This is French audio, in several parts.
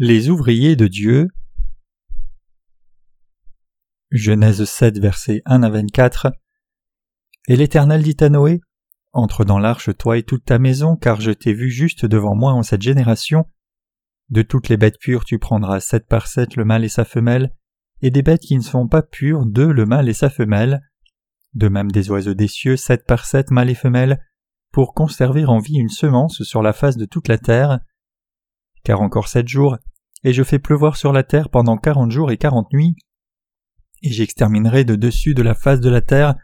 Les ouvriers de Dieu. Genèse 7, versets 1 à 24. Et l'Éternel dit à Noé Entre dans l'arche, toi et toute ta maison, car je t'ai vu juste devant moi en cette génération. De toutes les bêtes pures, tu prendras sept par sept le mâle et sa femelle, et des bêtes qui ne sont pas pures, deux le mâle et sa femelle. De même des oiseaux des cieux, sept par sept mâles et femelles, pour conserver en vie une semence sur la face de toute la terre. Car encore sept jours, et je fais pleuvoir sur la terre pendant quarante jours et quarante nuits, et j'exterminerai de dessus de la face de la terre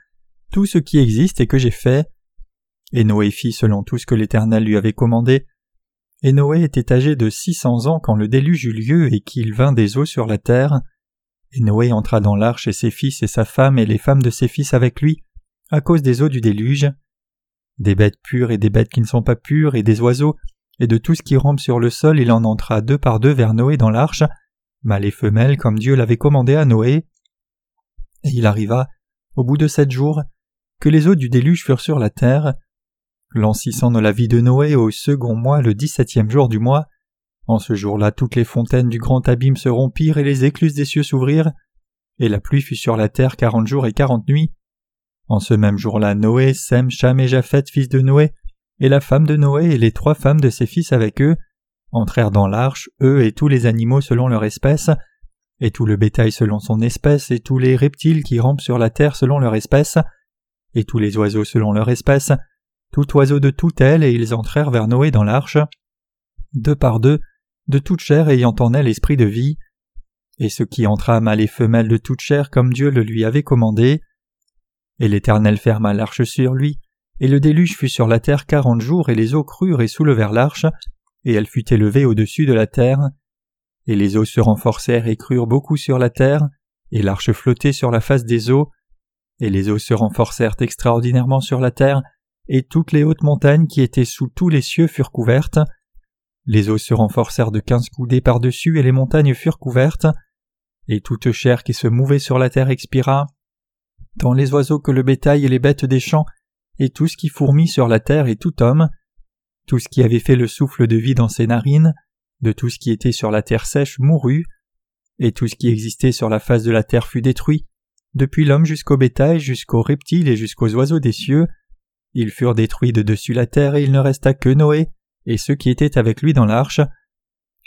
tout ce qui existe et que j'ai fait. Et Noé fit selon tout ce que l'Éternel lui avait commandé. Et Noé était âgé de six cents ans quand le déluge eut lieu et qu'il vint des eaux sur la terre. Et Noé entra dans l'arche et ses fils et sa femme et les femmes de ses fils avec lui, à cause des eaux du déluge. Des bêtes pures et des bêtes qui ne sont pas pures et des oiseaux, et de tout ce qui rampe sur le sol, il en entra deux par deux vers Noé dans l'arche, mâles et femelles comme Dieu l'avait commandé à Noé. Et il arriva, au bout de sept jours, que les eaux du déluge furent sur la terre. L'an de la vie de Noé au second mois, le dix-septième jour du mois, en ce jour-là toutes les fontaines du grand abîme se rompirent et les écluses des cieux s'ouvrirent, et la pluie fut sur la terre quarante jours et quarante nuits. En ce même jour-là, Noé, Sem, Cham et Japheth, fils de Noé, et la femme de Noé et les trois femmes de ses fils avec eux, entrèrent dans l'arche, eux et tous les animaux selon leur espèce, et tout le bétail selon son espèce, et tous les reptiles qui rampent sur la terre selon leur espèce, et tous les oiseaux selon leur espèce, tout oiseau de toute aile, et ils entrèrent vers Noé dans l'arche, deux par deux, de toute chair ayant en elle esprit de vie, et ce qui entra mâle et femelle de toute chair comme Dieu le lui avait commandé. Et l'Éternel ferma l'arche sur lui, et le déluge fut sur la terre quarante jours, et les eaux crurent et soulevèrent l'arche, et elle fut élevée au-dessus de la terre. Et les eaux se renforcèrent et crurent beaucoup sur la terre, et l'arche flottait sur la face des eaux, et les eaux se renforcèrent extraordinairement sur la terre, et toutes les hautes montagnes qui étaient sous tous les cieux furent couvertes. Les eaux se renforcèrent de quinze coudées par-dessus, et les montagnes furent couvertes, et toute chair qui se mouvait sur la terre expira, tant les oiseaux que le bétail et les bêtes des champs, et tout ce qui fourmille sur la terre et tout homme, tout ce qui avait fait le souffle de vie dans ses narines, de tout ce qui était sur la terre sèche mourut, et tout ce qui existait sur la face de la terre fut détruit, depuis l'homme jusqu'au bétail, jusqu'aux reptiles et jusqu'aux oiseaux des cieux. Ils furent détruits de dessus la terre, et il ne resta que Noé, et ceux qui étaient avec lui dans l'arche.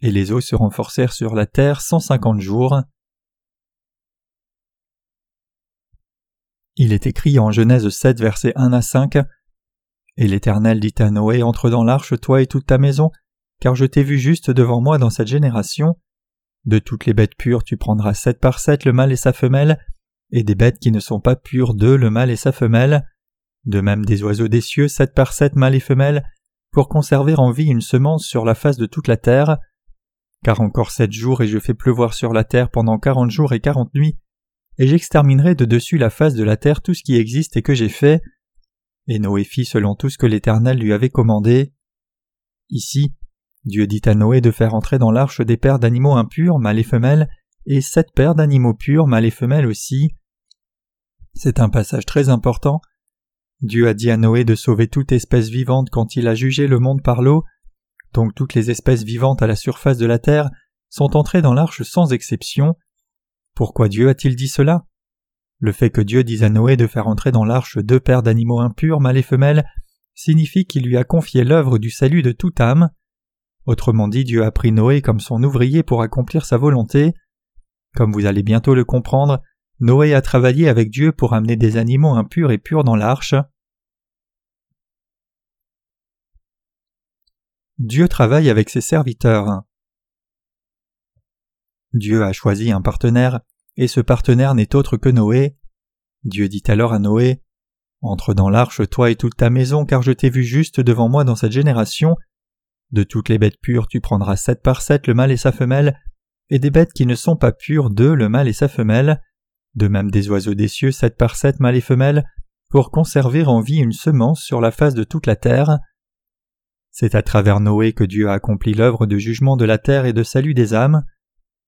Et les eaux se renforcèrent sur la terre cent cinquante jours. Il est écrit en Genèse 7, versets 1 à 5. Et l'Éternel dit à Noé Entre dans l'arche, toi et toute ta maison, car je t'ai vu juste devant moi dans cette génération. De toutes les bêtes pures, tu prendras sept par sept le mâle et sa femelle, et des bêtes qui ne sont pas pures deux le mâle et sa femelle. De même des oiseaux des cieux, sept par sept mâles et femelles, pour conserver en vie une semence sur la face de toute la terre. Car encore sept jours et je fais pleuvoir sur la terre pendant quarante jours et quarante nuits, et j'exterminerai de dessus la face de la terre tout ce qui existe et que j'ai fait. Et Noé fit selon tout ce que l'Éternel lui avait commandé. Ici, Dieu dit à Noé de faire entrer dans l'arche des paires d'animaux impurs, mâles et femelles, et sept paires d'animaux purs, mâles et femelles aussi. C'est un passage très important. Dieu a dit à Noé de sauver toute espèce vivante quand il a jugé le monde par l'eau, donc toutes les espèces vivantes à la surface de la terre sont entrées dans l'arche sans exception. Pourquoi Dieu a-t-il dit cela? Le fait que Dieu dise à Noé de faire entrer dans l'arche deux paires d'animaux impurs, mâles et femelles, signifie qu'il lui a confié l'œuvre du salut de toute âme. Autrement dit, Dieu a pris Noé comme son ouvrier pour accomplir sa volonté. Comme vous allez bientôt le comprendre, Noé a travaillé avec Dieu pour amener des animaux impurs et purs dans l'arche. Dieu travaille avec ses serviteurs. Dieu a choisi un partenaire, et ce partenaire n'est autre que Noé. Dieu dit alors à Noé Entre dans l'arche, toi et toute ta maison, car je t'ai vu juste devant moi dans cette génération, de toutes les bêtes pures, tu prendras sept par sept le mâle et sa femelle, et des bêtes qui ne sont pas pures, deux le mâle et sa femelle, de même des oiseaux des cieux, sept par sept mâles et femelles, pour conserver en vie une semence sur la face de toute la terre. C'est à travers Noé que Dieu a accompli l'œuvre de jugement de la terre et de salut des âmes.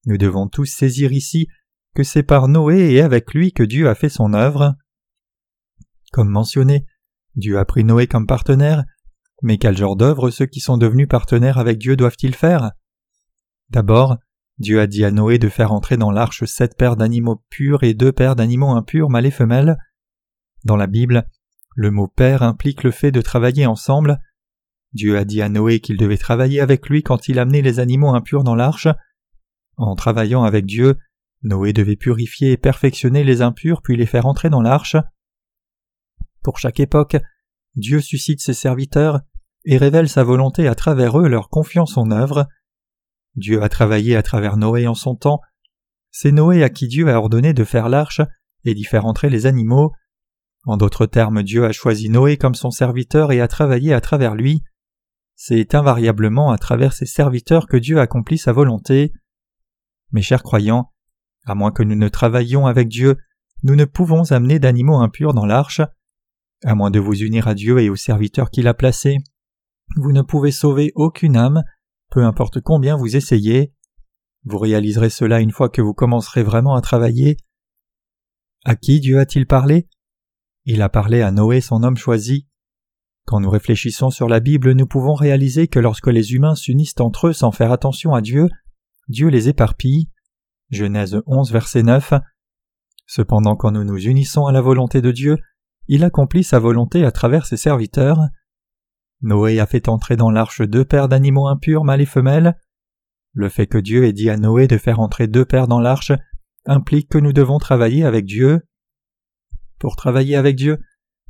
Nous devons tous saisir ici que c'est par Noé et avec lui que Dieu a fait son œuvre. Comme mentionné, Dieu a pris Noé comme partenaire, mais quel genre d'œuvre ceux qui sont devenus partenaires avec Dieu doivent-ils faire? D'abord, Dieu a dit à Noé de faire entrer dans l'arche sept paires d'animaux purs et deux paires d'animaux impurs mâles et femelles. Dans la Bible, le mot père implique le fait de travailler ensemble. Dieu a dit à Noé qu'il devait travailler avec lui quand il amenait les animaux impurs dans l'arche. En travaillant avec Dieu, Noé devait purifier et perfectionner les impurs puis les faire entrer dans l'arche. Pour chaque époque, Dieu suscite ses serviteurs et révèle sa volonté à travers eux leur confiance en œuvre. Dieu a travaillé à travers Noé en son temps. C'est Noé à qui Dieu a ordonné de faire l'arche et d'y faire entrer les animaux. En d'autres termes, Dieu a choisi Noé comme son serviteur et a travaillé à travers lui. C'est invariablement à travers ses serviteurs que Dieu accomplit sa volonté. Mes chers croyants, à moins que nous ne travaillions avec Dieu, nous ne pouvons amener d'animaux impurs dans l'arche. À moins de vous unir à Dieu et aux serviteurs qu'il a placés, vous ne pouvez sauver aucune âme, peu importe combien vous essayez. Vous réaliserez cela une fois que vous commencerez vraiment à travailler. À qui Dieu a-t-il parlé? Il a parlé à Noé, son homme choisi. Quand nous réfléchissons sur la Bible, nous pouvons réaliser que lorsque les humains s'unissent entre eux sans faire attention à Dieu, Dieu les éparpille. Genèse 11, verset 9. Cependant, quand nous nous unissons à la volonté de Dieu, il accomplit sa volonté à travers ses serviteurs. Noé a fait entrer dans l'arche deux paires d'animaux impurs, mâles et femelles. Le fait que Dieu ait dit à Noé de faire entrer deux paires dans l'arche implique que nous devons travailler avec Dieu. Pour travailler avec Dieu,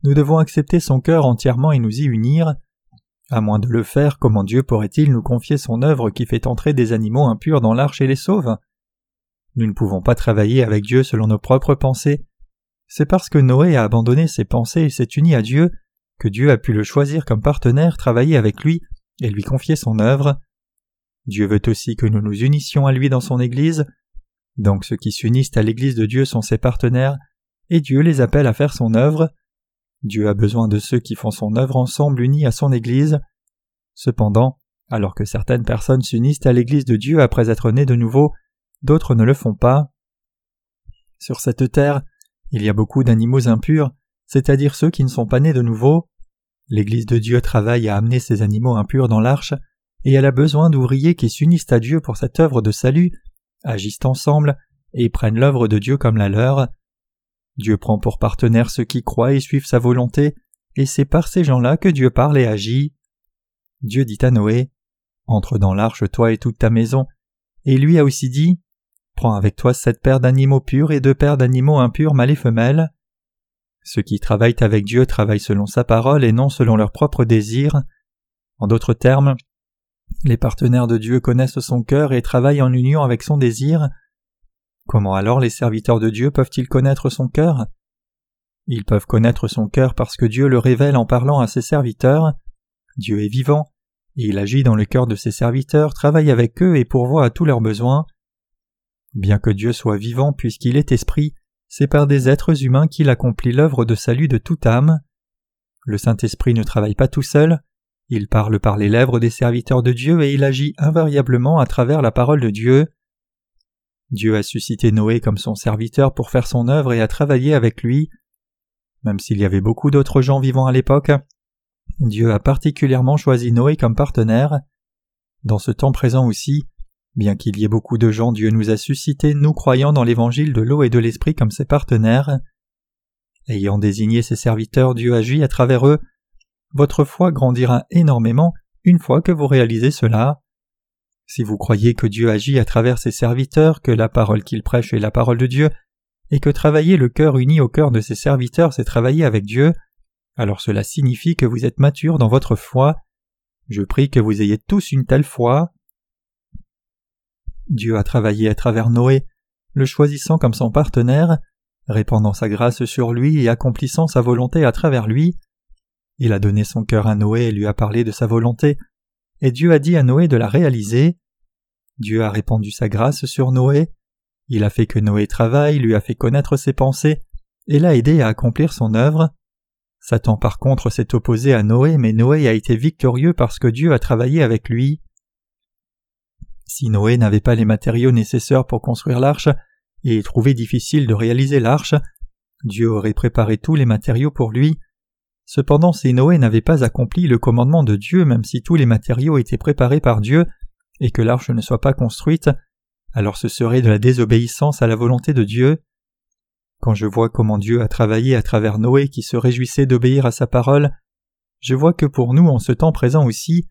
nous devons accepter son cœur entièrement et nous y unir. À moins de le faire, comment Dieu pourrait-il nous confier son œuvre qui fait entrer des animaux impurs dans l'arche et les sauve? Nous ne pouvons pas travailler avec Dieu selon nos propres pensées. C'est parce que Noé a abandonné ses pensées et s'est uni à Dieu que Dieu a pu le choisir comme partenaire, travailler avec lui et lui confier son œuvre. Dieu veut aussi que nous nous unissions à lui dans son Église. Donc ceux qui s'unissent à l'Église de Dieu sont ses partenaires, et Dieu les appelle à faire son œuvre. Dieu a besoin de ceux qui font son œuvre ensemble unis à son Église. Cependant, alors que certaines personnes s'unissent à l'Église de Dieu après être nées de nouveau, d'autres ne le font pas. Sur cette terre, il y a beaucoup d'animaux impurs, c'est-à-dire ceux qui ne sont pas nés de nouveau. L'Église de Dieu travaille à amener ces animaux impurs dans l'arche, et elle a besoin d'ouvriers qui s'unissent à Dieu pour cette œuvre de salut, agissent ensemble et prennent l'œuvre de Dieu comme la leur. Dieu prend pour partenaires ceux qui croient et suivent sa volonté, et c'est par ces gens-là que Dieu parle et agit. Dieu dit à Noé Entre dans l'arche, toi et toute ta maison. Et lui a aussi dit Prends avec toi sept paires d'animaux purs et deux paires d'animaux impurs mâles et femelles. Ceux qui travaillent avec Dieu travaillent selon sa parole et non selon leurs propres désirs. En d'autres termes, les partenaires de Dieu connaissent son cœur et travaillent en union avec son désir. Comment alors les serviteurs de Dieu peuvent-ils connaître son cœur? Ils peuvent connaître son cœur parce que Dieu le révèle en parlant à ses serviteurs. Dieu est vivant, et il agit dans le cœur de ses serviteurs, travaille avec eux et pourvoit à tous leurs besoins. Bien que Dieu soit vivant puisqu'il est esprit, c'est par des êtres humains qu'il accomplit l'œuvre de salut de toute âme. Le Saint-Esprit ne travaille pas tout seul, il parle par les lèvres des serviteurs de Dieu et il agit invariablement à travers la parole de Dieu. Dieu a suscité Noé comme son serviteur pour faire son œuvre et à travailler avec lui. Même s'il y avait beaucoup d'autres gens vivant à l'époque, Dieu a particulièrement choisi Noé comme partenaire. Dans ce temps présent aussi, Bien qu'il y ait beaucoup de gens, Dieu nous a suscités, nous croyant dans l'évangile de l'eau et de l'esprit comme ses partenaires. Ayant désigné ses serviteurs, Dieu agit à travers eux. Votre foi grandira énormément une fois que vous réalisez cela. Si vous croyez que Dieu agit à travers ses serviteurs, que la parole qu'il prêche est la parole de Dieu, et que travailler le cœur uni au cœur de ses serviteurs, c'est travailler avec Dieu, alors cela signifie que vous êtes mature dans votre foi. Je prie que vous ayez tous une telle foi. Dieu a travaillé à travers Noé, le choisissant comme son partenaire, répandant sa grâce sur lui et accomplissant sa volonté à travers lui. Il a donné son cœur à Noé et lui a parlé de sa volonté, et Dieu a dit à Noé de la réaliser. Dieu a répandu sa grâce sur Noé, il a fait que Noé travaille, lui a fait connaître ses pensées, et l'a aidé à accomplir son œuvre. Satan par contre s'est opposé à Noé, mais Noé a été victorieux parce que Dieu a travaillé avec lui. Si Noé n'avait pas les matériaux nécessaires pour construire l'arche, et trouvé difficile de réaliser l'arche, Dieu aurait préparé tous les matériaux pour lui. Cependant, si Noé n'avait pas accompli le commandement de Dieu, même si tous les matériaux étaient préparés par Dieu, et que l'arche ne soit pas construite, alors ce serait de la désobéissance à la volonté de Dieu. Quand je vois comment Dieu a travaillé à travers Noé qui se réjouissait d'obéir à sa parole, je vois que pour nous en ce temps présent aussi,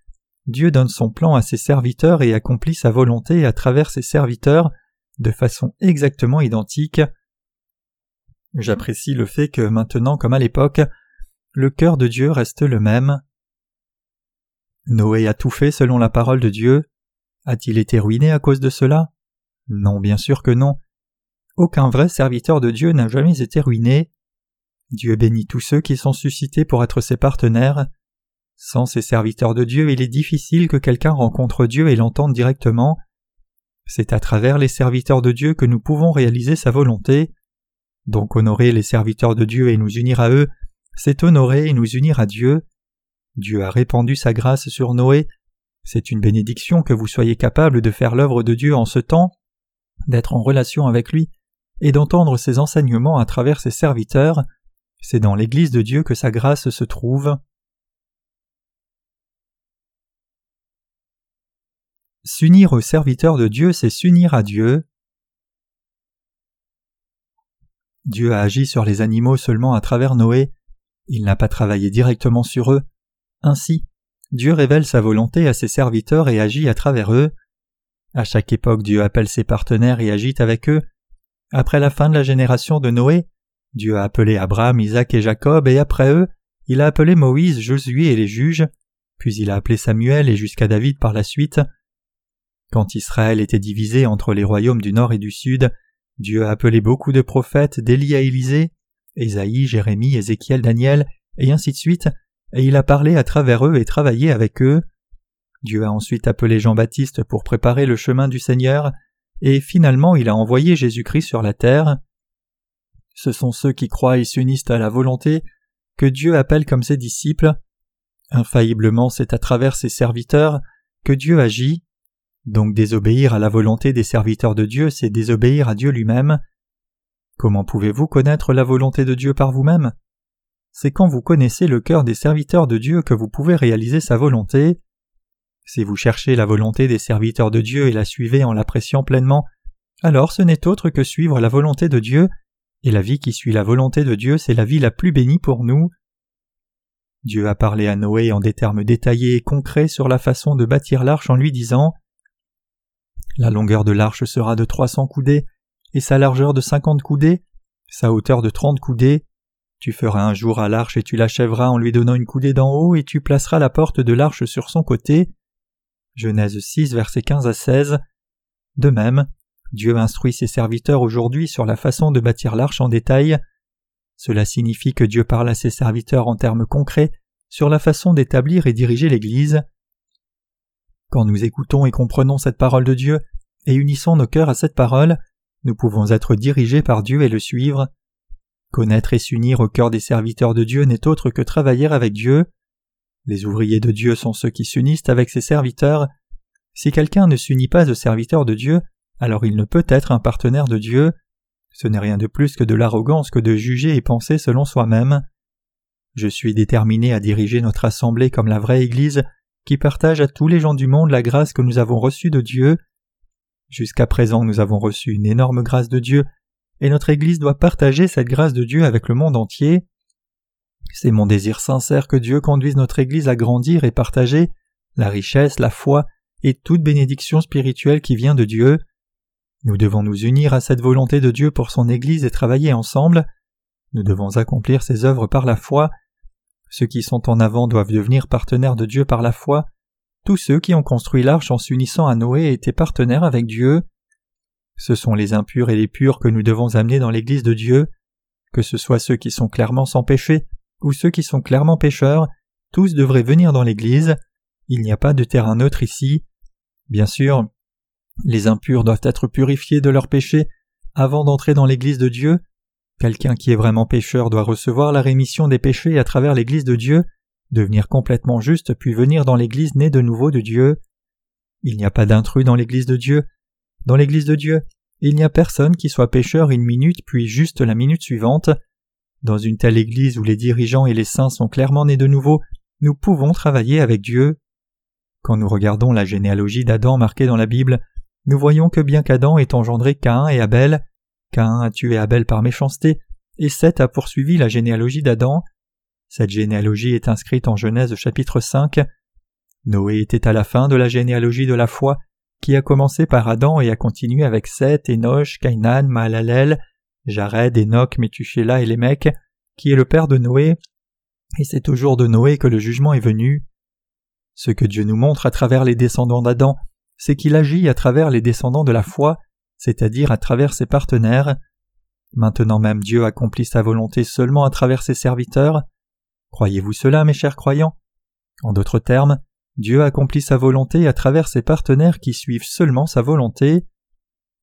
Dieu donne son plan à ses serviteurs et accomplit sa volonté à travers ses serviteurs de façon exactement identique. J'apprécie le fait que maintenant comme à l'époque, le cœur de Dieu reste le même. Noé a tout fait selon la parole de Dieu. A-t-il été ruiné à cause de cela? Non, bien sûr que non. Aucun vrai serviteur de Dieu n'a jamais été ruiné. Dieu bénit tous ceux qui sont suscités pour être ses partenaires. Sans ces serviteurs de Dieu, il est difficile que quelqu'un rencontre Dieu et l'entende directement. C'est à travers les serviteurs de Dieu que nous pouvons réaliser sa volonté. Donc honorer les serviteurs de Dieu et nous unir à eux, c'est honorer et nous unir à Dieu. Dieu a répandu sa grâce sur Noé. C'est une bénédiction que vous soyez capable de faire l'œuvre de Dieu en ce temps, d'être en relation avec lui et d'entendre ses enseignements à travers ses serviteurs. C'est dans l'Église de Dieu que sa grâce se trouve. S'unir aux serviteurs de Dieu, c'est s'unir à Dieu. Dieu a agi sur les animaux seulement à travers Noé, il n'a pas travaillé directement sur eux. Ainsi, Dieu révèle sa volonté à ses serviteurs et agit à travers eux. À chaque époque, Dieu appelle ses partenaires et agit avec eux. Après la fin de la génération de Noé, Dieu a appelé Abraham, Isaac et Jacob, et après eux, il a appelé Moïse, Josué et les juges, puis il a appelé Samuel et jusqu'à David par la suite. Quand Israël était divisé entre les royaumes du nord et du sud, Dieu a appelé beaucoup de prophètes d'Élie à Élisée, Ésaïe, Jérémie, Ézéchiel, Daniel, et ainsi de suite, et il a parlé à travers eux et travaillé avec eux. Dieu a ensuite appelé Jean-Baptiste pour préparer le chemin du Seigneur, et finalement il a envoyé Jésus-Christ sur la terre. Ce sont ceux qui croient et s'unissent à la volonté que Dieu appelle comme ses disciples. Infailliblement c'est à travers ses serviteurs que Dieu agit. Donc désobéir à la volonté des serviteurs de Dieu, c'est désobéir à Dieu lui-même. Comment pouvez-vous connaître la volonté de Dieu par vous-même? C'est quand vous connaissez le cœur des serviteurs de Dieu que vous pouvez réaliser sa volonté. Si vous cherchez la volonté des serviteurs de Dieu et la suivez en l'appréciant pleinement, alors ce n'est autre que suivre la volonté de Dieu, et la vie qui suit la volonté de Dieu, c'est la vie la plus bénie pour nous. Dieu a parlé à Noé en des termes détaillés et concrets sur la façon de bâtir l'arche en lui disant la longueur de l'arche sera de trois cents coudées, et sa largeur de cinquante coudées, sa hauteur de trente coudées. Tu feras un jour à l'arche et tu l'achèveras en lui donnant une coudée d'en haut, et tu placeras la porte de l'arche sur son côté. Genèse 6, versets 15 à 16. De même, Dieu instruit ses serviteurs aujourd'hui sur la façon de bâtir l'arche en détail. Cela signifie que Dieu parle à ses serviteurs en termes concrets sur la façon d'établir et diriger l'Église. Quand nous écoutons et comprenons cette parole de Dieu et unissons nos cœurs à cette parole, nous pouvons être dirigés par Dieu et le suivre. Connaître et s'unir au cœur des serviteurs de Dieu n'est autre que travailler avec Dieu. Les ouvriers de Dieu sont ceux qui s'unissent avec ses serviteurs. Si quelqu'un ne s'unit pas aux serviteurs de Dieu, alors il ne peut être un partenaire de Dieu. Ce n'est rien de plus que de l'arrogance que de juger et penser selon soi-même. Je suis déterminé à diriger notre assemblée comme la vraie Église qui partage à tous les gens du monde la grâce que nous avons reçue de Dieu. Jusqu'à présent nous avons reçu une énorme grâce de Dieu, et notre Église doit partager cette grâce de Dieu avec le monde entier. C'est mon désir sincère que Dieu conduise notre Église à grandir et partager la richesse, la foi et toute bénédiction spirituelle qui vient de Dieu. Nous devons nous unir à cette volonté de Dieu pour son Église et travailler ensemble. Nous devons accomplir ses œuvres par la foi, ceux qui sont en avant doivent devenir partenaires de Dieu par la foi. Tous ceux qui ont construit l'arche en s'unissant à Noé étaient partenaires avec Dieu. Ce sont les impurs et les purs que nous devons amener dans l'Église de Dieu. Que ce soit ceux qui sont clairement sans péché ou ceux qui sont clairement pécheurs, tous devraient venir dans l'Église. Il n'y a pas de terrain neutre ici. Bien sûr, les impurs doivent être purifiés de leurs péchés avant d'entrer dans l'Église de Dieu, Quelqu'un qui est vraiment pécheur doit recevoir la rémission des péchés à travers l'Église de Dieu, devenir complètement juste puis venir dans l'Église née de nouveau de Dieu. Il n'y a pas d'intrus dans l'Église de Dieu. Dans l'Église de Dieu, il n'y a personne qui soit pécheur une minute puis juste la minute suivante. Dans une telle Église où les dirigeants et les saints sont clairement nés de nouveau, nous pouvons travailler avec Dieu. Quand nous regardons la généalogie d'Adam marquée dans la Bible, nous voyons que bien qu'Adam ait engendré Caïn et Abel, Caïn a tué Abel par méchanceté, et Seth a poursuivi la généalogie d'Adam. Cette généalogie est inscrite en Genèse chapitre 5. Noé était à la fin de la généalogie de la foi, qui a commencé par Adam et a continué avec Seth, Enoch, Cainan, Mahalalel, Jared, Enoch, Methuselah et Lémec, qui est le père de Noé, et c'est au jour de Noé que le jugement est venu. Ce que Dieu nous montre à travers les descendants d'Adam, c'est qu'il agit à travers les descendants de la foi, c'est-à-dire à travers ses partenaires. Maintenant même Dieu accomplit sa volonté seulement à travers ses serviteurs. Croyez-vous cela, mes chers croyants? En d'autres termes, Dieu accomplit sa volonté à travers ses partenaires qui suivent seulement sa volonté.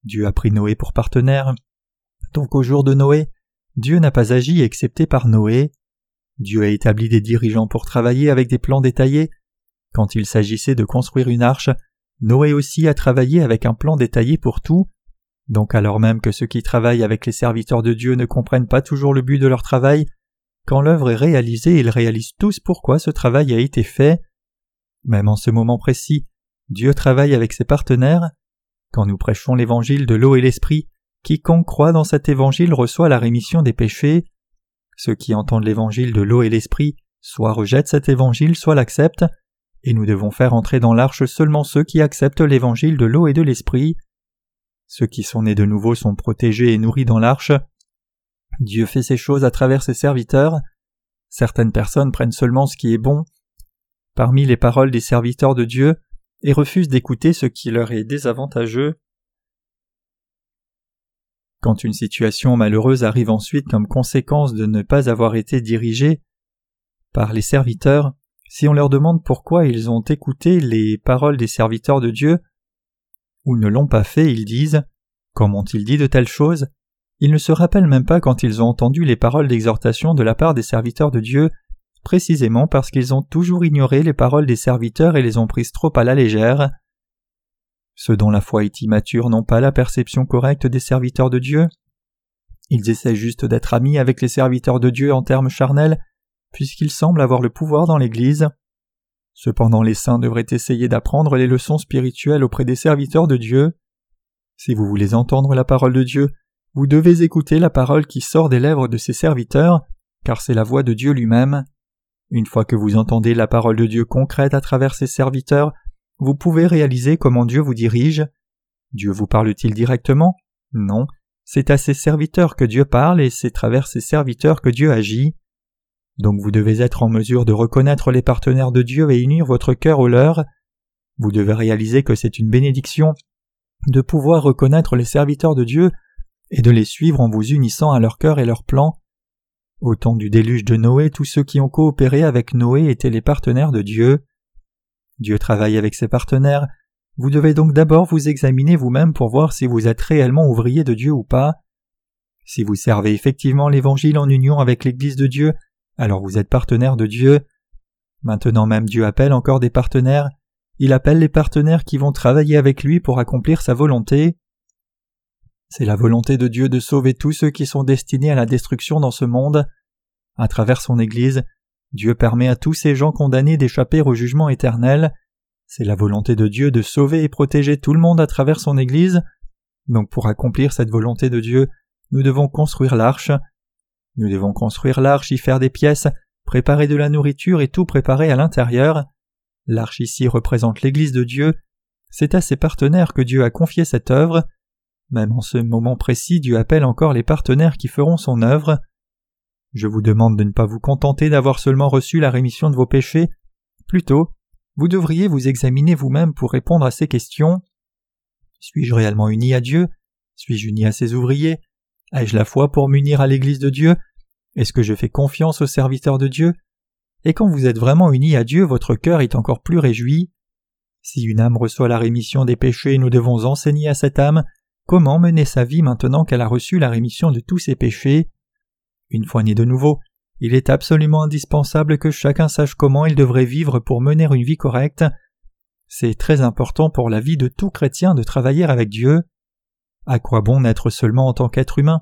Dieu a pris Noé pour partenaire. Donc au jour de Noé, Dieu n'a pas agi excepté par Noé. Dieu a établi des dirigeants pour travailler avec des plans détaillés. Quand il s'agissait de construire une arche, Noé aussi a travaillé avec un plan détaillé pour tout. Donc alors même que ceux qui travaillent avec les serviteurs de Dieu ne comprennent pas toujours le but de leur travail, quand l'œuvre est réalisée, ils réalisent tous pourquoi ce travail a été fait. Même en ce moment précis, Dieu travaille avec ses partenaires. Quand nous prêchons l'évangile de l'eau et l'esprit, quiconque croit dans cet évangile reçoit la rémission des péchés. Ceux qui entendent l'évangile de l'eau et l'esprit soit rejettent cet évangile, soit l'acceptent, et nous devons faire entrer dans l'arche seulement ceux qui acceptent l'évangile de l'eau et de l'esprit. Ceux qui sont nés de nouveau sont protégés et nourris dans l'arche. Dieu fait ces choses à travers ses serviteurs. Certaines personnes prennent seulement ce qui est bon, parmi les paroles des serviteurs de Dieu et refusent d'écouter ce qui leur est désavantageux. Quand une situation malheureuse arrive ensuite comme conséquence de ne pas avoir été dirigée par les serviteurs, si on leur demande pourquoi ils ont écouté les paroles des serviteurs de Dieu ou ne l'ont pas fait, ils disent Comment ont-ils dit de telles choses? Ils ne se rappellent même pas quand ils ont entendu les paroles d'exhortation de la part des serviteurs de Dieu précisément parce qu'ils ont toujours ignoré les paroles des serviteurs et les ont prises trop à la légère. Ceux dont la foi est immature n'ont pas la perception correcte des serviteurs de Dieu. Ils essaient juste d'être amis avec les serviteurs de Dieu en termes charnels, puisqu'ils semblent avoir le pouvoir dans l'Église. Cependant les saints devraient essayer d'apprendre les leçons spirituelles auprès des serviteurs de Dieu. Si vous voulez entendre la parole de Dieu, vous devez écouter la parole qui sort des lèvres de ses serviteurs, car c'est la voix de Dieu lui-même. Une fois que vous entendez la parole de Dieu concrète à travers ses serviteurs, vous pouvez réaliser comment Dieu vous dirige. Dieu vous parle-t-il directement? Non, c'est à ses serviteurs que Dieu parle et c'est travers ses serviteurs que Dieu agit. Donc vous devez être en mesure de reconnaître les partenaires de Dieu et unir votre cœur au leur. Vous devez réaliser que c'est une bénédiction de pouvoir reconnaître les serviteurs de Dieu et de les suivre en vous unissant à leur cœur et leur plan. Au temps du déluge de Noé, tous ceux qui ont coopéré avec Noé étaient les partenaires de Dieu. Dieu travaille avec ses partenaires. Vous devez donc d'abord vous examiner vous-même pour voir si vous êtes réellement ouvrier de Dieu ou pas. Si vous servez effectivement l'Évangile en union avec l'Église de Dieu, alors vous êtes partenaire de Dieu. Maintenant même Dieu appelle encore des partenaires. Il appelle les partenaires qui vont travailler avec lui pour accomplir sa volonté. C'est la volonté de Dieu de sauver tous ceux qui sont destinés à la destruction dans ce monde. À travers son Église, Dieu permet à tous ces gens condamnés d'échapper au jugement éternel. C'est la volonté de Dieu de sauver et protéger tout le monde à travers son Église. Donc pour accomplir cette volonté de Dieu, nous devons construire l'arche. Nous devons construire l'arche, y faire des pièces, préparer de la nourriture et tout préparer à l'intérieur. L'arche ici représente l'Église de Dieu. C'est à ses partenaires que Dieu a confié cette œuvre. Même en ce moment précis, Dieu appelle encore les partenaires qui feront son œuvre. Je vous demande de ne pas vous contenter d'avoir seulement reçu la rémission de vos péchés. Plutôt, vous devriez vous examiner vous-même pour répondre à ces questions. Suis-je réellement uni à Dieu? Suis-je uni à ses ouvriers? Ai-je la foi pour m'unir à l'Église de Dieu? Est-ce que je fais confiance aux serviteurs de Dieu? Et quand vous êtes vraiment uni à Dieu, votre cœur est encore plus réjoui. Si une âme reçoit la rémission des péchés, nous devons enseigner à cette âme Comment mener sa vie maintenant qu'elle a reçu la rémission de tous ses péchés? Une fois né de nouveau, il est absolument indispensable que chacun sache comment il devrait vivre pour mener une vie correcte. C'est très important pour la vie de tout chrétien de travailler avec Dieu. À quoi bon naître seulement en tant qu'être humain?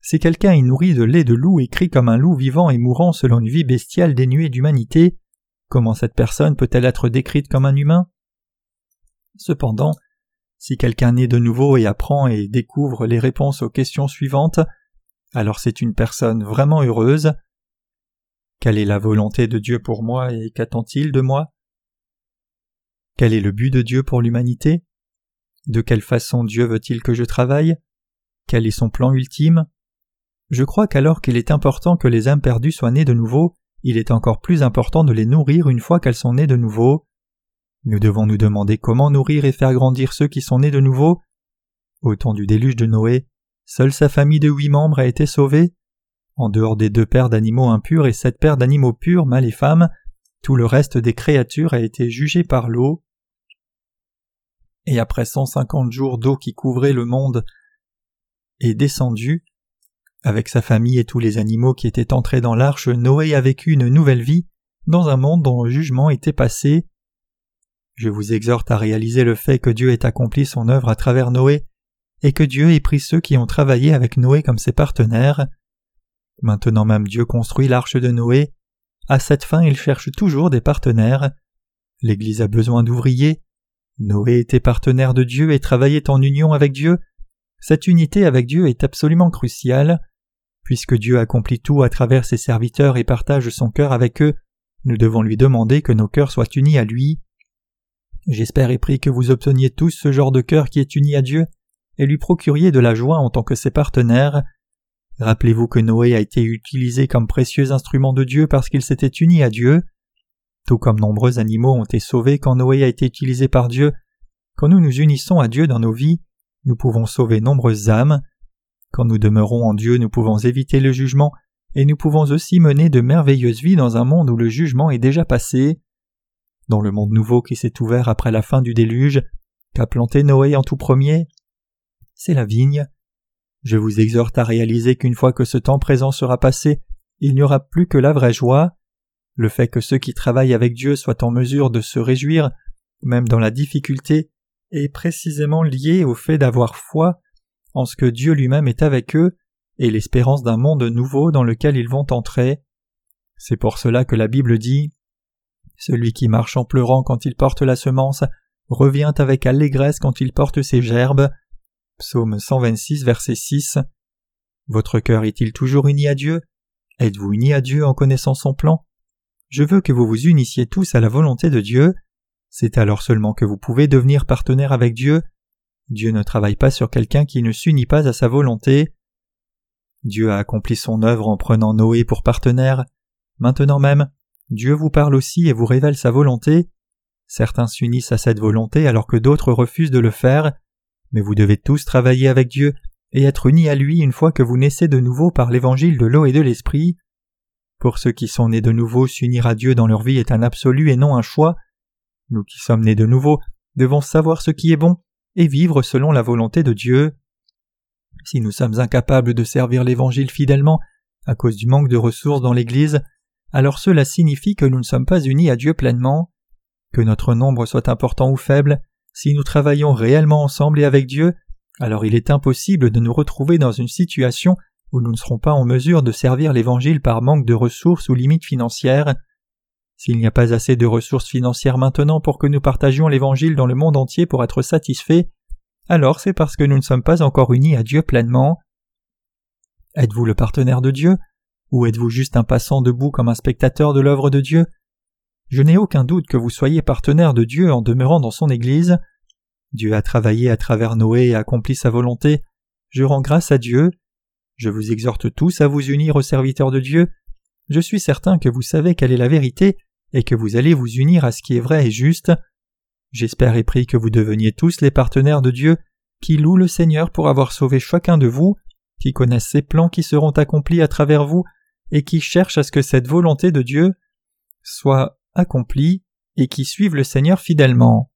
Si quelqu'un est nourri de lait de loup et crie comme un loup vivant et mourant selon une vie bestiale dénuée d'humanité, Comment cette personne peut-elle être décrite comme un humain? Cependant, si quelqu'un naît de nouveau et apprend et découvre les réponses aux questions suivantes, alors c'est une personne vraiment heureuse. Quelle est la volonté de Dieu pour moi et qu'attend-il de moi? Quel est le but de Dieu pour l'humanité? De quelle façon Dieu veut-il que je travaille? Quel est son plan ultime? Je crois qu'alors qu'il est important que les âmes perdues soient nées de nouveau, il est encore plus important de les nourrir une fois qu'elles sont nées de nouveau. Nous devons nous demander comment nourrir et faire grandir ceux qui sont nés de nouveau. Au temps du déluge de Noé, seule sa famille de huit membres a été sauvée. En dehors des deux paires d'animaux impurs et sept paires d'animaux purs, mâles et femmes, tout le reste des créatures a été jugé par l'eau. Et après cent cinquante jours d'eau qui couvrait le monde est descendu, avec sa famille et tous les animaux qui étaient entrés dans l'arche, Noé a vécu une nouvelle vie dans un monde dont le jugement était passé. Je vous exhorte à réaliser le fait que Dieu ait accompli son œuvre à travers Noé, et que Dieu ait pris ceux qui ont travaillé avec Noé comme ses partenaires. Maintenant même Dieu construit l'arche de Noé. À cette fin, il cherche toujours des partenaires. L'Église a besoin d'ouvriers. Noé était partenaire de Dieu et travaillait en union avec Dieu. Cette unité avec Dieu est absolument cruciale. Puisque Dieu accomplit tout à travers ses serviteurs et partage son cœur avec eux, nous devons lui demander que nos cœurs soient unis à lui. J'espère et prie que vous obteniez tous ce genre de cœur qui est uni à Dieu et lui procuriez de la joie en tant que ses partenaires. Rappelez-vous que Noé a été utilisé comme précieux instrument de Dieu parce qu'il s'était uni à Dieu. Tout comme nombreux animaux ont été sauvés quand Noé a été utilisé par Dieu, quand nous nous unissons à Dieu dans nos vies, nous pouvons sauver nombreuses âmes. Quand nous demeurons en Dieu, nous pouvons éviter le jugement, et nous pouvons aussi mener de merveilleuses vies dans un monde où le jugement est déjà passé dans le monde nouveau qui s'est ouvert après la fin du déluge, qu'a planté Noé en tout premier, c'est la vigne. Je vous exhorte à réaliser qu'une fois que ce temps présent sera passé, il n'y aura plus que la vraie joie. Le fait que ceux qui travaillent avec Dieu soient en mesure de se réjouir, même dans la difficulté, est précisément lié au fait d'avoir foi en ce que Dieu lui-même est avec eux et l'espérance d'un monde nouveau dans lequel ils vont entrer. C'est pour cela que la Bible dit celui qui marche en pleurant quand il porte la semence revient avec allégresse quand il porte ses gerbes. Psaume 126, verset 6. Votre cœur est-il toujours uni à Dieu? Êtes-vous uni à Dieu en connaissant son plan? Je veux que vous vous unissiez tous à la volonté de Dieu. C'est alors seulement que vous pouvez devenir partenaire avec Dieu. Dieu ne travaille pas sur quelqu'un qui ne s'unit pas à sa volonté. Dieu a accompli son œuvre en prenant Noé pour partenaire. Maintenant même, Dieu vous parle aussi et vous révèle sa volonté. Certains s'unissent à cette volonté alors que d'autres refusent de le faire, mais vous devez tous travailler avec Dieu et être unis à lui une fois que vous naissez de nouveau par l'évangile de l'eau et de l'esprit. Pour ceux qui sont nés de nouveau, s'unir à Dieu dans leur vie est un absolu et non un choix. Nous qui sommes nés de nouveau devons savoir ce qui est bon et vivre selon la volonté de Dieu. Si nous sommes incapables de servir l'Évangile fidèlement à cause du manque de ressources dans l'Église, alors cela signifie que nous ne sommes pas unis à Dieu pleinement. Que notre nombre soit important ou faible, si nous travaillons réellement ensemble et avec Dieu, alors il est impossible de nous retrouver dans une situation où nous ne serons pas en mesure de servir l'Évangile par manque de ressources ou limites financières. S'il n'y a pas assez de ressources financières maintenant pour que nous partagions l'Évangile dans le monde entier pour être satisfaits, alors c'est parce que nous ne sommes pas encore unis à Dieu pleinement. Êtes-vous le partenaire de Dieu? Ou êtes-vous juste un passant debout comme un spectateur de l'œuvre de Dieu? Je n'ai aucun doute que vous soyez partenaire de Dieu en demeurant dans son Église. Dieu a travaillé à travers Noé et accompli sa volonté. Je rends grâce à Dieu. Je vous exhorte tous à vous unir aux serviteurs de Dieu. Je suis certain que vous savez quelle est la vérité et que vous allez vous unir à ce qui est vrai et juste. J'espère et prie que vous deveniez tous les partenaires de Dieu qui louent le Seigneur pour avoir sauvé chacun de vous, qui connaissent ses plans qui seront accomplis à travers vous et qui cherchent à ce que cette volonté de Dieu soit accomplie et qui suivent le Seigneur fidèlement.